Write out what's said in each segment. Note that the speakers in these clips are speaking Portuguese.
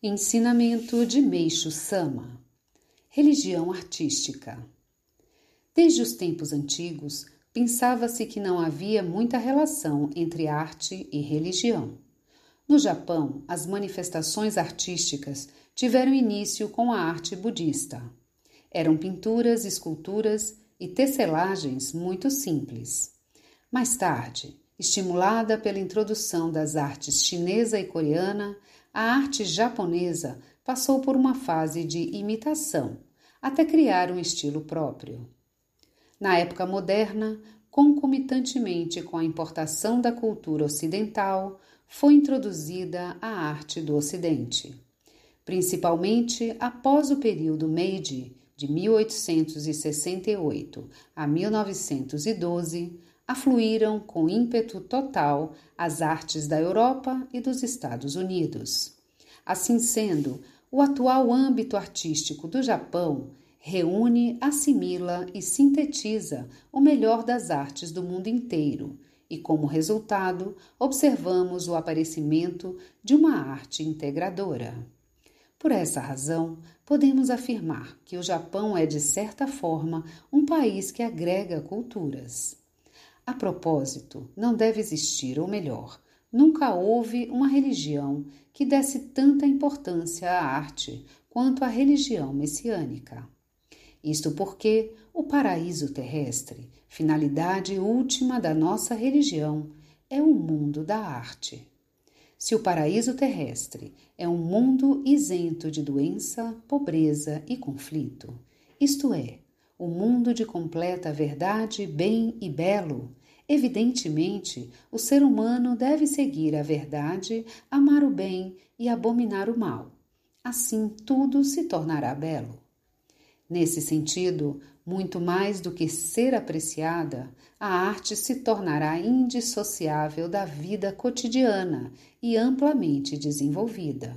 Ensinamento de Meixo Sama Religião artística Desde os tempos antigos, pensava-se que não havia muita relação entre arte e religião. No Japão, as manifestações artísticas tiveram início com a arte budista. Eram pinturas, esculturas e tecelagens muito simples. Mais tarde, estimulada pela introdução das artes chinesa e coreana, a arte japonesa passou por uma fase de imitação, até criar um estilo próprio. Na época moderna, concomitantemente com a importação da cultura ocidental, foi introduzida a arte do Ocidente. Principalmente após o período Meiji, de 1868 a 1912, afluíram com ímpeto total as artes da Europa e dos Estados Unidos. Assim sendo, o atual âmbito artístico do Japão reúne, assimila e sintetiza o melhor das artes do mundo inteiro, e como resultado, observamos o aparecimento de uma arte integradora. Por essa razão, podemos afirmar que o Japão é, de certa forma, um país que agrega culturas. A propósito, não deve existir, ou melhor, nunca houve uma religião que desse tanta importância à arte quanto a religião messiânica. Isto porque o paraíso terrestre, finalidade última da nossa religião, é o mundo da arte. Se o paraíso terrestre é um mundo isento de doença, pobreza e conflito, isto é, o mundo de completa verdade, bem e belo, Evidentemente, o ser humano deve seguir a verdade, amar o bem e abominar o mal. Assim tudo se tornará belo. Nesse sentido, muito mais do que ser apreciada, a arte se tornará indissociável da vida cotidiana e amplamente desenvolvida.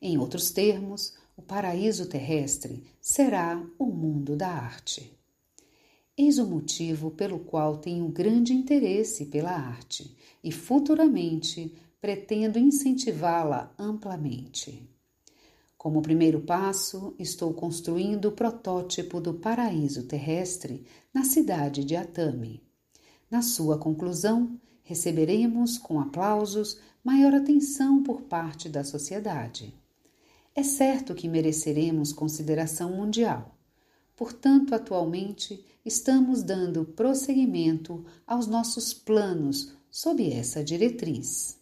Em outros termos, o paraíso terrestre será o mundo da arte. Eis o motivo pelo qual tenho grande interesse pela arte e futuramente pretendo incentivá-la amplamente. Como primeiro passo, estou construindo o protótipo do paraíso terrestre na cidade de Atami. Na sua conclusão, receberemos com aplausos maior atenção por parte da sociedade. É certo que mereceremos consideração mundial Portanto, atualmente estamos dando prosseguimento aos nossos planos sob essa diretriz.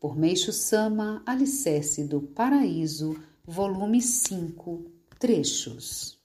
Por Meixo Sama, Alicerce do Paraíso, volume 5, trechos.